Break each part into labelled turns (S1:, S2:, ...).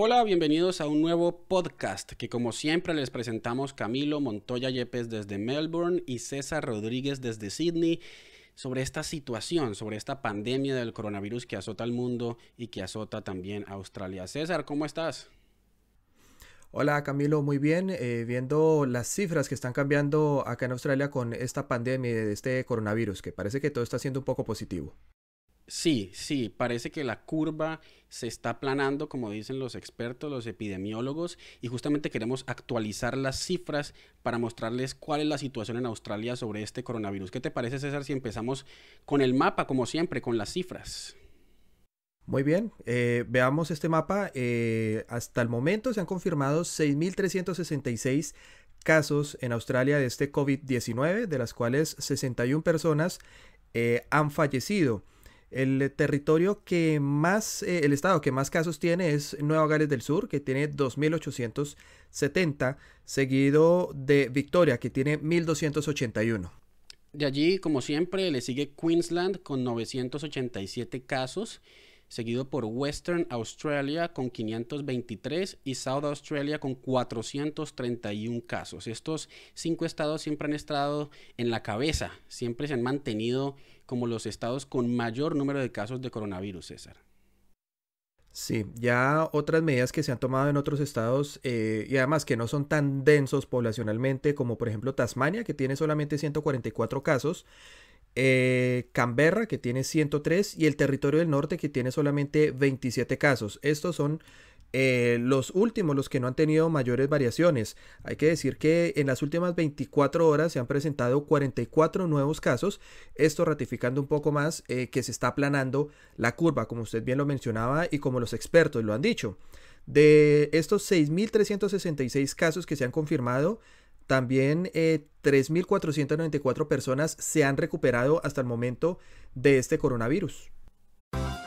S1: Hola, bienvenidos a un nuevo podcast que como siempre les presentamos Camilo Montoya Yepes desde Melbourne y César Rodríguez desde Sydney sobre esta situación, sobre esta pandemia del coronavirus que azota al mundo y que azota también a Australia. César, ¿cómo estás?
S2: Hola Camilo, muy bien. Eh, viendo las cifras que están cambiando acá en Australia con esta pandemia de este coronavirus, que parece que todo está siendo un poco positivo.
S1: Sí, sí, parece que la curva se está aplanando, como dicen los expertos, los epidemiólogos, y justamente queremos actualizar las cifras para mostrarles cuál es la situación en Australia sobre este coronavirus. ¿Qué te parece, César, si empezamos con el mapa, como siempre, con las cifras?
S2: Muy bien, eh, veamos este mapa. Eh, hasta el momento se han confirmado 6.366 casos en Australia de este COVID-19, de las cuales 61 personas eh, han fallecido. El territorio que más, eh, el estado que más casos tiene es Nueva Gales del Sur, que tiene 2.870, seguido de Victoria, que tiene 1.281.
S1: De allí, como siempre, le sigue Queensland con 987 casos, seguido por Western Australia con 523 y South Australia con 431 casos. Estos cinco estados siempre han estado en la cabeza, siempre se han mantenido como los estados con mayor número de casos de coronavirus, César.
S2: Sí, ya otras medidas que se han tomado en otros estados eh, y además que no son tan densos poblacionalmente como por ejemplo Tasmania que tiene solamente 144 casos, eh, Canberra que tiene 103 y el territorio del norte que tiene solamente 27 casos. Estos son eh, los últimos, los que no han tenido mayores variaciones. Hay que decir que en las últimas 24 horas se han presentado 44 nuevos casos, esto ratificando un poco más eh, que se está aplanando la curva, como usted bien lo mencionaba y como los expertos lo han dicho. De estos 6.366 casos que se han confirmado, también 3.494 eh, personas se han recuperado hasta el momento de este coronavirus.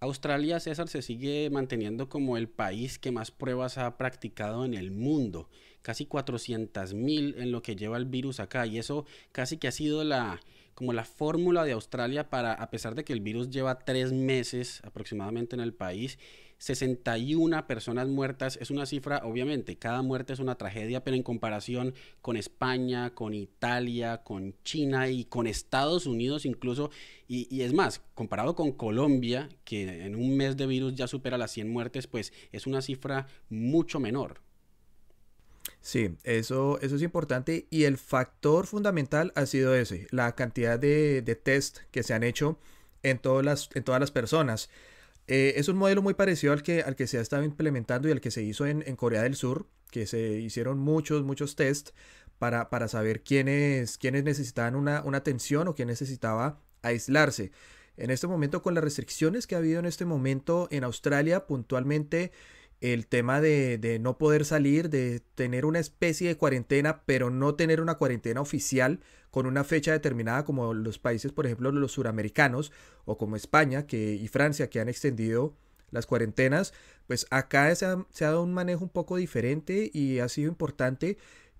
S1: Australia, César, se sigue manteniendo como el país que más pruebas ha practicado en el mundo. Casi 400 mil en lo que lleva el virus acá. Y eso casi que ha sido la, como la fórmula de Australia para, a pesar de que el virus lleva tres meses aproximadamente en el país, 61 personas muertas es una cifra, obviamente, cada muerte es una tragedia, pero en comparación con España, con Italia, con China y con Estados Unidos incluso, y, es más, comparado con Colombia, que en un mes de virus ya supera las 100 muertes, pues es una cifra mucho menor.
S2: Sí, eso, eso es importante y el factor fundamental ha sido ese, la cantidad de, de test que se han hecho en todas las, en todas las personas. Eh, es un modelo muy parecido al que, al que se ha estado implementando y al que se hizo en, Corea del Sur, que se hicieron muchos, muchos test para, para saber quiénes, quiénes necesitaban una, una atención o quién necesitaba aislarse. En este momento, con las restricciones que ha habido en este momento en Australia, puntualmente el tema de, no poder salir, de tener una especie de cuarentena, pero no tener una cuarentena oficial con una fecha determinada como los países, por ejemplo, los suramericanos o como España que, y Francia que han extendido las cuarentenas, pues acá se ha, se ha dado un manejo un poco diferente y ha sido importante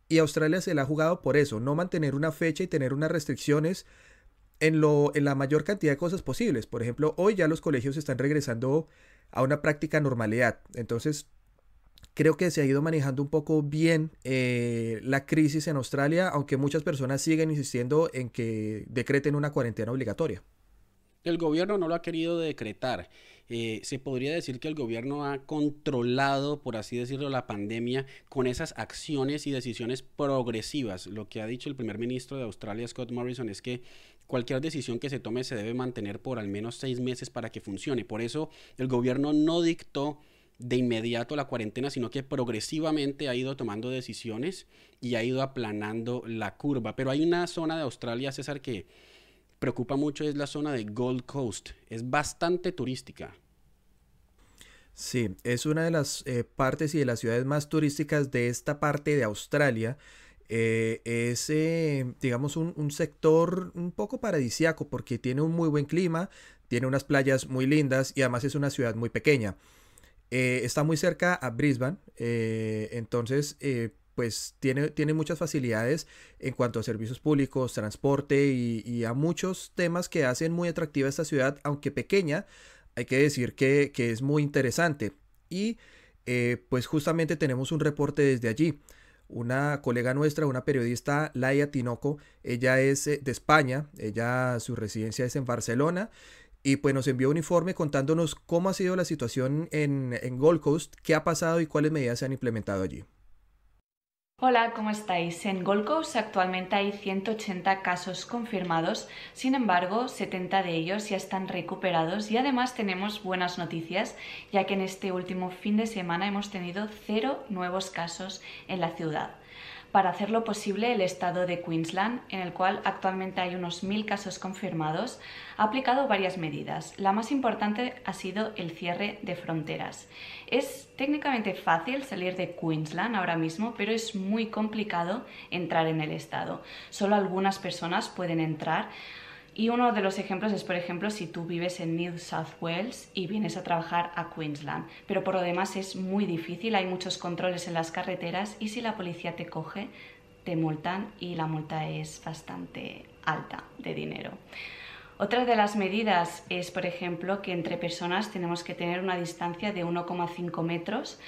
S2: y Australia se la ha jugado por eso, no mantener una fecha y tener unas restricciones en, lo, en la mayor cantidad de cosas posibles. Por ejemplo, hoy ya los colegios están regresando a una práctica normalidad. Entonces, creo que se ha ido manejando un poco bien eh, la crisis en Australia, aunque muchas personas siguen insistiendo en que decreten una cuarentena obligatoria.
S1: El gobierno no lo ha querido decretar. Eh, se podría decir que el gobierno ha controlado, por así decirlo, la pandemia con esas acciones y decisiones progresivas. Lo que ha dicho el primer ministro de Australia, Scott Morrison, es que cualquier decisión que se tome se debe mantener por al menos seis meses para que funcione. Por eso el gobierno no dictó de inmediato la cuarentena, sino que progresivamente ha ido tomando decisiones y ha ido aplanando la curva. Pero hay una zona de Australia, César, que preocupa mucho, es la zona de Gold Coast. Es bastante turística.
S2: Sí, es una de las eh, partes y de las ciudades más turísticas de esta parte de Australia. Eh, es, eh, digamos, un, un, sector un poco paradisiaco porque tiene un muy buen clima, tiene unas playas muy lindas y además es una ciudad muy pequeña. Está muy cerca a Brisbane, entonces pues tiene, tiene muchas facilidades en cuanto a servicios públicos, transporte y, a muchos temas que hacen muy atractiva esta ciudad, aunque pequeña, hay que decir que, es muy interesante. Y pues justamente tenemos un reporte desde allí. Una colega nuestra, una periodista, Laia Tinoco, ella es de España, ella su residencia es en Barcelona y pues nos envió un informe contándonos cómo ha sido la situación en, en Gold Coast, qué ha pasado y cuáles medidas se han implementado allí.
S3: Hola, ¿cómo estáis? En Gold Coast actualmente hay 180 casos confirmados, sin embargo 70 de ellos ya están recuperados y además tenemos buenas noticias, ya que en este último fin de semana hemos tenido cero nuevos casos en la ciudad para hacerlo posible el estado de Queensland, en el cual actualmente hay unos mil casos confirmados, ha aplicado varias medidas. La más importante ha sido el cierre de fronteras. Es técnicamente fácil salir de Queensland ahora mismo, pero es muy complicado entrar en el estado. Solo algunas personas pueden entrar y uno de los ejemplos es, por ejemplo, si tú vives en New South Wales y vienes a trabajar a Queensland. Pero por lo demás es muy difícil, hay muchos controles en las carreteras y si la policía te coge, te multan y la multa es bastante alta de dinero. Otra de las medidas es, por ejemplo, que entre personas tenemos que tener una distancia de 1,5 metros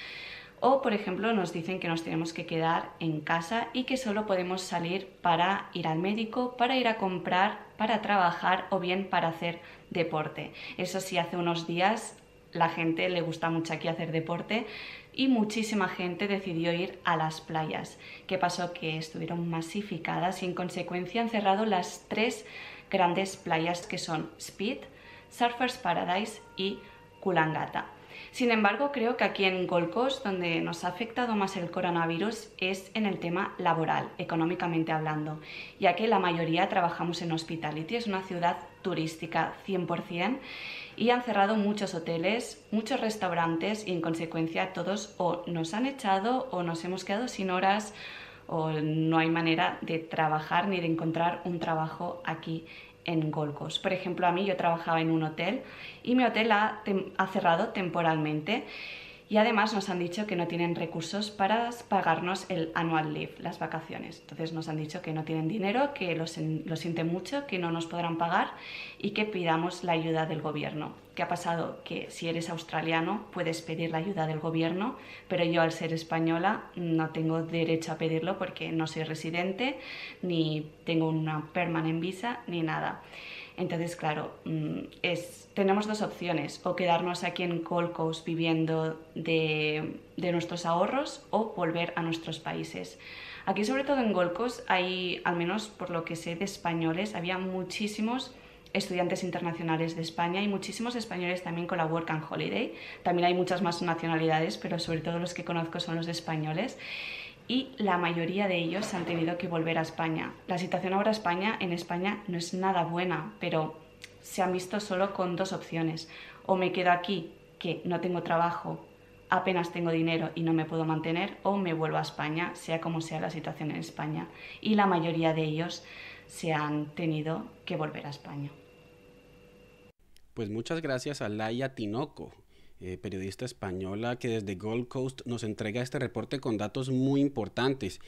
S3: o, por ejemplo, nos dicen que nos tenemos que quedar en casa y que solo podemos salir para ir al médico, para ir a comprar, para trabajar o bien para hacer deporte. Eso sí, hace unos días la gente le gusta mucho aquí hacer deporte y muchísima gente decidió ir a las playas. ¿Qué pasó? Que estuvieron masificadas y en consecuencia han cerrado las tres grandes playas que son Speed, Surfers Paradise y Kulangata. Sin embargo, creo que aquí en Gold Coast, donde nos ha afectado más el coronavirus, es en el tema laboral, económicamente hablando, ya que la mayoría trabajamos en hospitality, es una ciudad turística 100% y han cerrado muchos hoteles, muchos restaurantes y en consecuencia todos o nos han echado o nos hemos quedado sin horas o no hay manera de trabajar ni de encontrar un trabajo aquí en Gold Por ejemplo, a mí yo trabajaba en un hotel y mi hotel ha, ha cerrado temporalmente y además nos han dicho que no tienen recursos para pagarnos el annual leave, las vacaciones. Entonces nos han dicho que no tienen dinero, que lo, lo sienten mucho, que no nos podrán pagar y que pidamos la ayuda del gobierno. ¿Qué ha pasado? Que si eres australiano puedes pedir la ayuda del gobierno, pero yo al ser española no tengo derecho a pedirlo porque no soy residente, ni tengo una permanent visa, ni nada. Entonces, claro, mm, es, tenemos dos opciones, o quedarnos aquí en Gold viviendo de, de, nuestros ahorros o volver a nuestros países. Aquí, sobre todo en Gold hay, al menos por lo que sé de españoles, había muchísimos estudiantes internacionales de España y muchísimos españoles también con la Work and Holiday. También hay muchas más nacionalidades, pero sobre todo los que conozco son los españoles y la mayoría de ellos han tenido que volver a España. La situación ahora España, en España no es nada buena, pero se han visto solo con dos opciones. O me quedo aquí, que no tengo trabajo, apenas tengo dinero y no me puedo mantener, o me vuelvo a España, sea como sea la situación en España. Y la mayoría de ellos se han tenido que volver a España.
S1: Pues muchas gracias a Laia Tinoco eh, periodista española que desde Gold Coast nos entrega este reporte con datos muy importantes.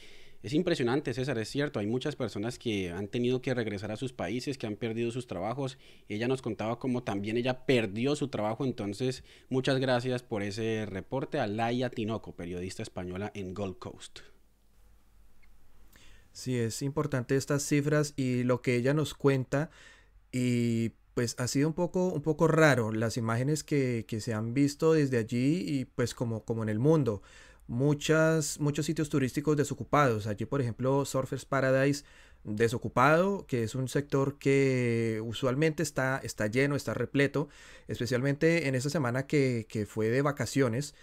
S1: Es impresionante, César, es cierto, hay muchas personas que han tenido que regresar a sus países, que han perdido sus trabajos. Ella nos contaba cómo también ella perdió su trabajo, entonces muchas gracias por ese reporte a Laia Tinoco, periodista española en Gold Coast.
S2: Sí, es importante estas cifras y lo que ella nos cuenta y pues ha sido un poco, un poco raro las imágenes que, que se han visto desde allí y pues como, como en el mundo muchas, muchos sitios turísticos desocupados. Allí, por ejemplo, Surfers Paradise desocupado, que es un sector que usualmente está, está lleno, está repleto, especialmente en esa semana que, fue de vacaciones.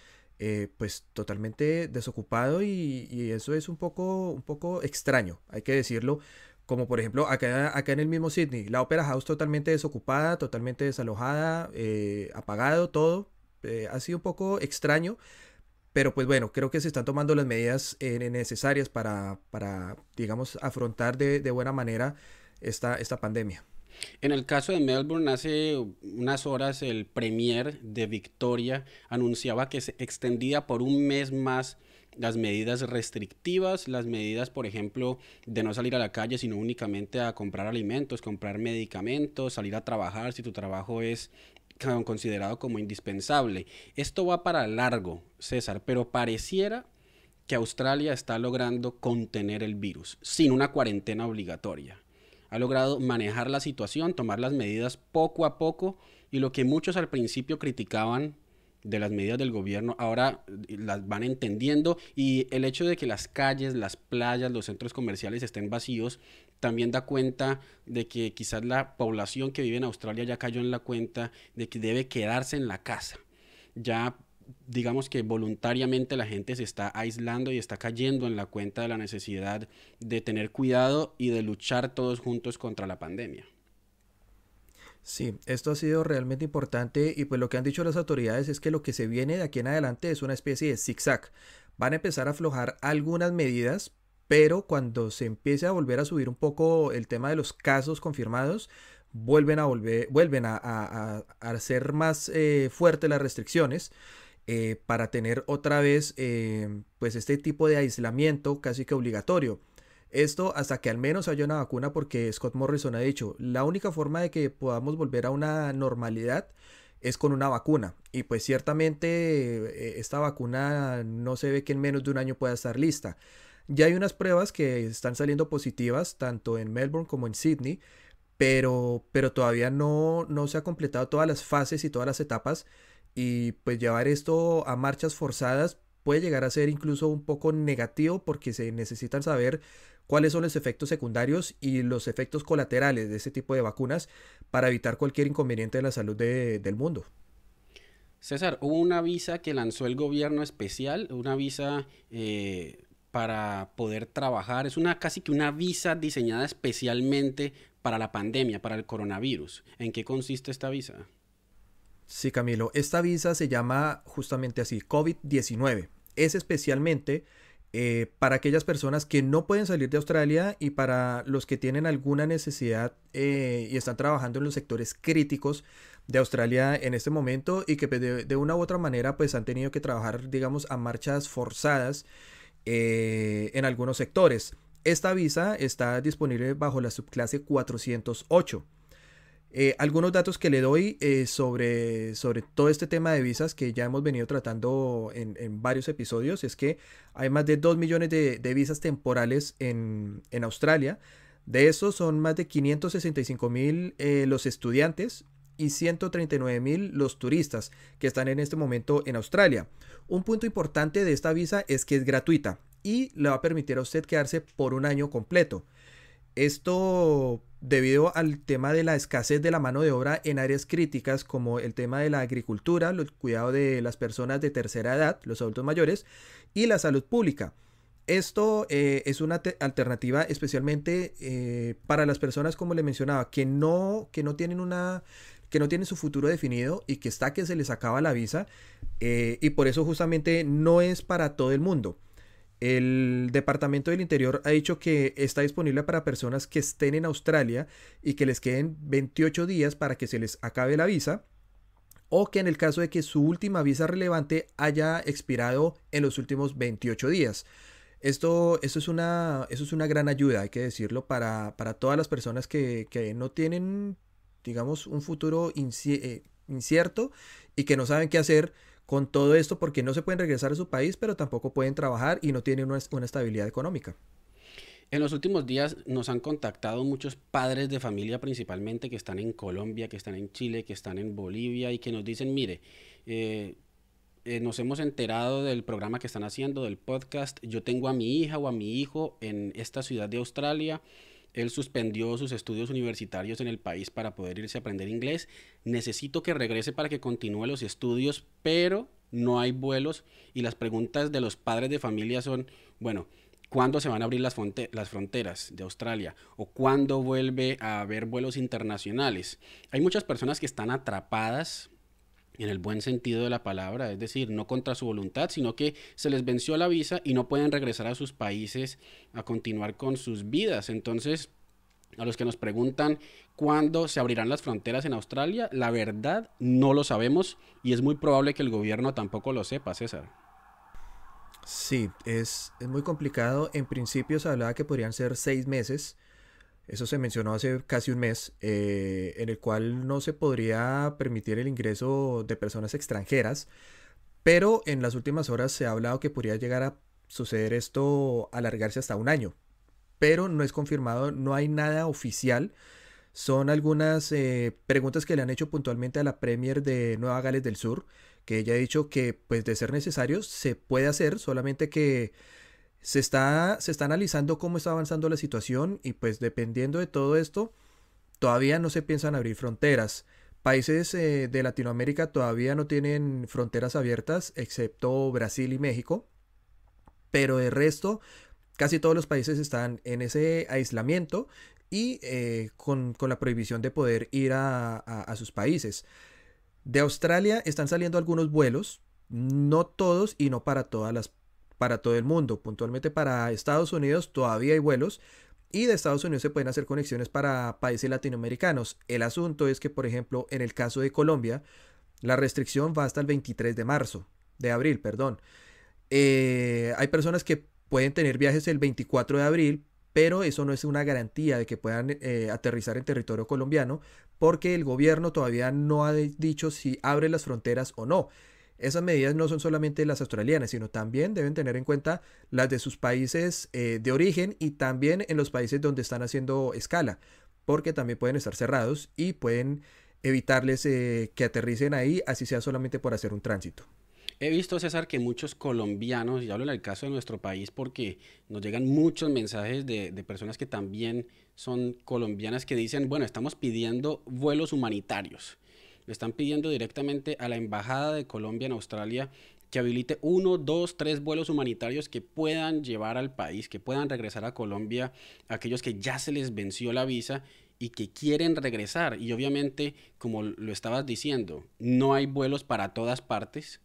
S2: Eh, pues totalmente desocupado y, eso es un poco, un poco extraño, hay que decirlo. Como por ejemplo acá, acá en el mismo Sydney, la Opera House totalmente desocupada, totalmente desalojada, eh, apagado todo. Eh, ha sido un poco extraño, pero pues bueno, creo que se están tomando las medidas eh, necesarias para, para, digamos, afrontar de, de buena manera esta, esta pandemia.
S1: En el caso de Melbourne, hace unas horas el premier de Victoria anunciaba que se extendía por un mes más las medidas restrictivas, las medidas, por ejemplo, de no salir a la calle, sino únicamente a comprar alimentos, comprar medicamentos, salir a trabajar si tu trabajo es considerado como indispensable. Esto va para largo, César, pero pareciera que Australia está logrando contener el virus sin una cuarentena obligatoria. Ha logrado manejar la situación, tomar las medidas poco a poco y lo que muchos al principio criticaban de las medidas del gobierno ahora las van entendiendo y el hecho de que las calles, las playas, los centros comerciales estén vacíos también da cuenta de que quizás la población que vive en Australia ya cayó en la cuenta de que debe quedarse en la casa. Ya digamos que voluntariamente la gente se está aislando y está cayendo en la cuenta de la necesidad de tener cuidado y de luchar todos juntos contra la pandemia.
S2: Sí, esto ha sido realmente importante y pues lo que han dicho las autoridades es que lo que se viene de aquí en adelante es una especie de zigzag. Van a empezar a aflojar algunas medidas, pero cuando se empiece a volver a subir un poco el tema de los casos confirmados, vuelven a volver, vuelven a, hacer más eh, fuertes las restricciones eh, para tener otra vez eh, pues este tipo de aislamiento casi que obligatorio. Esto hasta que al menos haya una vacuna porque Scott Morrison ha dicho, la única forma de que podamos volver a una normalidad es con una vacuna. Y pues ciertamente esta vacuna no se ve que en menos de un año pueda estar lista. Ya hay unas pruebas que están saliendo positivas, tanto en Melbourne como en Sydney, pero, pero todavía no, no se ha completado todas las fases y todas las etapas. Y pues llevar esto a marchas forzadas puede llegar a ser incluso un poco negativo porque se necesitan saber cuáles son los efectos secundarios y los efectos colaterales de ese tipo de vacunas para evitar cualquier inconveniente de la salud del mundo.
S1: César, hubo una visa que lanzó el gobierno especial, una visa eh, para poder trabajar. Es una casi que una visa diseñada especialmente para la pandemia, para el coronavirus. ¿En qué consiste esta visa?
S2: Sí, Camilo, esta visa se llama justamente así, COVID-19. Es especialmente eh, para aquellas personas que no pueden salir de Australia y para los que tienen alguna necesidad eh, y están trabajando en los sectores críticos de Australia en este momento y que de, de una u otra manera pues han tenido que trabajar digamos a marchas forzadas eh, en algunos sectores. Esta visa está disponible bajo la subclase 408. Eh, algunos datos que le doy eh, sobre, sobre todo este tema de visas que ya hemos venido tratando en, varios episodios es que hay más de 2 millones de, visas temporales en, en, Australia. De esos son más de 565 mil los estudiantes y 139 mil los turistas que están en este momento en Australia. Un punto importante de esta visa es que es gratuita y le va a permitir a usted quedarse por un año completo. Esto debido al tema de la escasez de la mano de obra en áreas críticas como el tema de la agricultura, el cuidado de las personas de tercera edad, los adultos mayores, y la salud pública. Esto eh, es una alternativa especialmente eh, para las personas, como le mencionaba, que no, que no tienen una que no tienen su futuro definido y que está que se les acaba la visa eh, y por eso justamente no es para todo el mundo. El Departamento del Interior ha dicho que está disponible para personas que estén en Australia y que les queden 28 días para que se les acabe la visa. o que en el caso de que su última visa relevante haya expirado en los últimos 28 días. Esto, es una, eso es una gran ayuda, hay que decirlo, para, todas las personas que, no tienen, digamos, un futuro eh, incierto y que no saben qué hacer con todo esto porque no se pueden regresar a su país, pero tampoco pueden trabajar y no tienen una estabilidad económica.
S1: En los últimos días nos han contactado muchos padres de familia principalmente que están en Colombia, que están en Chile, que están en Bolivia y que nos dicen, mire, eh, eh, nos hemos enterado del programa que están haciendo, del podcast. Yo tengo a mi hija o a mi hijo en esta ciudad de Australia. Él suspendió sus estudios universitarios en el país para poder irse a aprender inglés. Necesito que regrese para que continúe los estudios, pero no hay vuelos. Y las preguntas de los padres de familia son, bueno, cuándo se van a abrir las, las fronteras de Australia o cuándo vuelve a haber vuelos internacionales. Hay muchas personas que están atrapadas en el buen sentido de la palabra, es decir, no contra su voluntad, sino que se les venció la visa y no pueden regresar a sus países a continuar con sus vidas. Entonces, a los que nos preguntan cuándo se abrirán las fronteras en Australia, la verdad no lo sabemos y es muy probable que el gobierno tampoco lo sepa, César.
S2: Sí, es, muy complicado. En principio se hablaba que podrían ser seis meses. Eso se mencionó hace casi un mes, eh, en el cual no se podría permitir el ingreso de personas extranjeras. Pero en las últimas horas se ha hablado que podría llegar a suceder esto, alargarse hasta un año. Pero no es confirmado, no hay nada oficial. Son algunas eh, preguntas que le han hecho puntualmente a la Premier de Nueva Gales del Sur que ella ha dicho que pues de ser necesario se puede hacer, solamente que se está, se está analizando cómo está avanzando la situación y pues dependiendo de todo esto, todavía no se piensan abrir fronteras. Países eh, de Latinoamérica todavía no tienen fronteras abiertas, excepto Brasil y México, pero de resto, casi todos los países están en ese aislamiento y eh, con, la prohibición de poder ir a sus países. De Australia están saliendo algunos vuelos, no todos y no para todas las para todo el mundo. Puntualmente para Estados Unidos todavía hay vuelos y de Estados Unidos se pueden hacer conexiones para países latinoamericanos. El asunto es que, por ejemplo, en el caso de Colombia, la restricción va hasta el 23 de marzo, de abril, perdón. Eh, hay personas que pueden tener viajes el 24 de abril, pero eso no es una garantía de que puedan eh, aterrizar en territorio colombiano porque el gobierno todavía no ha dicho si abre las fronteras o no. Esas medidas no son solamente las australianas, sino también deben tener en cuenta las de sus países eh, de origen y también en los países donde están haciendo escala, porque también pueden estar cerrados y pueden evitarles eh, que aterricen ahí, así sea solamente por hacer un tránsito.
S1: He visto, César, que muchos colombianos, y hablo en el caso de nuestro país porque nos llegan muchos mensajes de, personas que también son colombianas que dicen, bueno, estamos pidiendo vuelos humanitarios. Están pidiendo directamente a la Embajada de Colombia en Australia que habilite uno, dos, tres vuelos humanitarios que puedan llevar al país, que puedan regresar a Colombia aquellos que ya se les venció la visa y que quieren regresar. Y obviamente, como lo estabas diciendo, no hay vuelos para todas partes.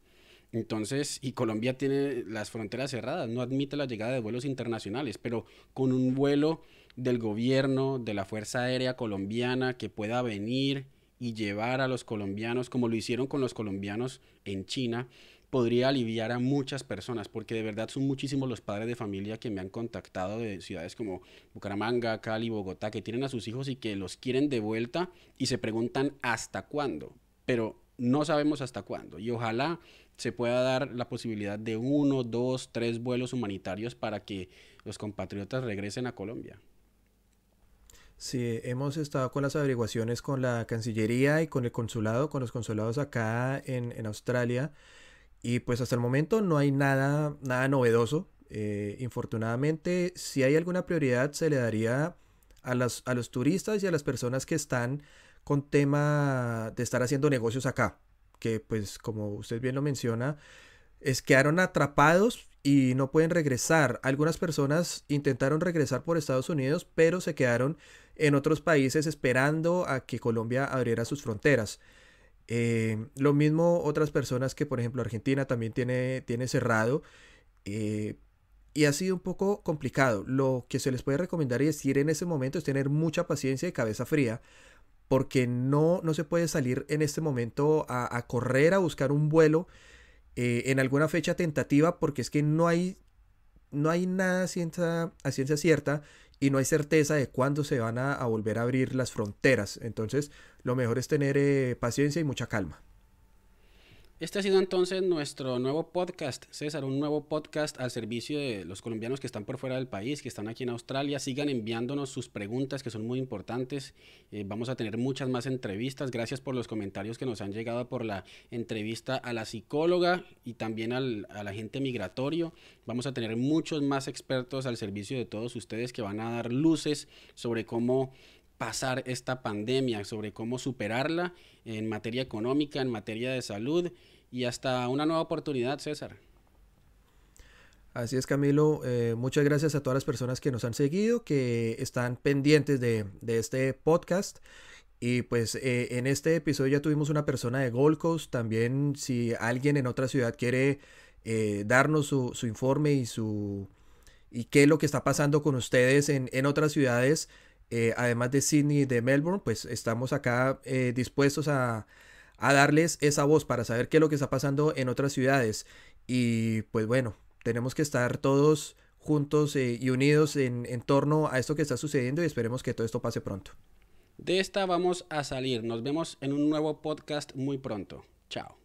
S1: Entonces, y Colombia tiene las fronteras cerradas, no admite la llegada de vuelos internacionales, pero con un vuelo del gobierno, de la Fuerza Aérea Colombiana que pueda venir y llevar a los colombianos, como lo hicieron con los colombianos en China, podría aliviar a muchas personas, porque de verdad son muchísimos los padres de familia que me han contactado de ciudades como Bucaramanga, Cali, Bogotá, que tienen a sus hijos y que los quieren de vuelta y se preguntan hasta cuándo, pero no sabemos hasta cuándo. Y ojalá se pueda dar la posibilidad de uno, dos, tres vuelos humanitarios para que los compatriotas regresen a Colombia.
S2: Sí, hemos estado con las averiguaciones con la Cancillería y con el consulado, con los consulados acá en, Australia. Y pues hasta el momento no hay nada, nada novedoso. Eh, infortunadamente, si hay alguna prioridad, se le daría a, las, a los turistas y a las personas que están con tema de estar haciendo negocios acá que pues como usted bien lo menciona, es quedaron atrapados y no pueden regresar. Algunas personas intentaron regresar por Estados Unidos, pero se quedaron en otros países esperando a que Colombia abriera sus fronteras. Eh, lo mismo otras personas que, por ejemplo, Argentina también tiene, tiene cerrado. Eh, y ha sido un poco complicado. Lo que se les puede recomendar y decir en ese momento es tener mucha paciencia y cabeza fría, porque no, no se puede salir en este momento a, correr a buscar un vuelo eh, en alguna fecha tentativa porque es que no hay, no hay nada ciencia, a ciencia cierta y no hay certeza de cuándo se van a, volver a abrir las fronteras. Entonces, lo mejor es tener eh, paciencia y mucha calma.
S1: Este ha sido entonces nuestro nuevo podcast, César, un nuevo podcast al servicio de los colombianos que están por fuera del país, que están aquí en Australia. Sigan enviándonos sus preguntas que son muy importantes. Eh, vamos a tener muchas más entrevistas. Gracias por los comentarios que nos han llegado por la entrevista a la psicóloga y también al, al agente migratorio. Vamos a tener muchos más expertos al servicio de todos ustedes que van a dar luces sobre cómo pasar esta pandemia, sobre cómo superarla en materia económica, en materia de salud y hasta una nueva oportunidad, César.
S2: Así es, Camilo. Eh, muchas gracias a todas las personas que nos han seguido, que están pendientes de, este podcast. Y pues eh, en este episodio ya tuvimos una persona de Gold Coast. También si alguien en otra ciudad quiere eh, darnos su, informe y su y qué es lo que está pasando con ustedes en, en otras ciudades, eh, además de Sydney y de Melbourne, pues estamos acá eh, dispuestos a, darles esa voz para saber qué es lo que está pasando en otras ciudades. Y pues bueno, tenemos que estar todos juntos eh, y unidos en, en torno a esto que está sucediendo y esperemos que todo esto pase pronto.
S1: De esta vamos a salir. Nos vemos en un nuevo podcast muy pronto. Chao.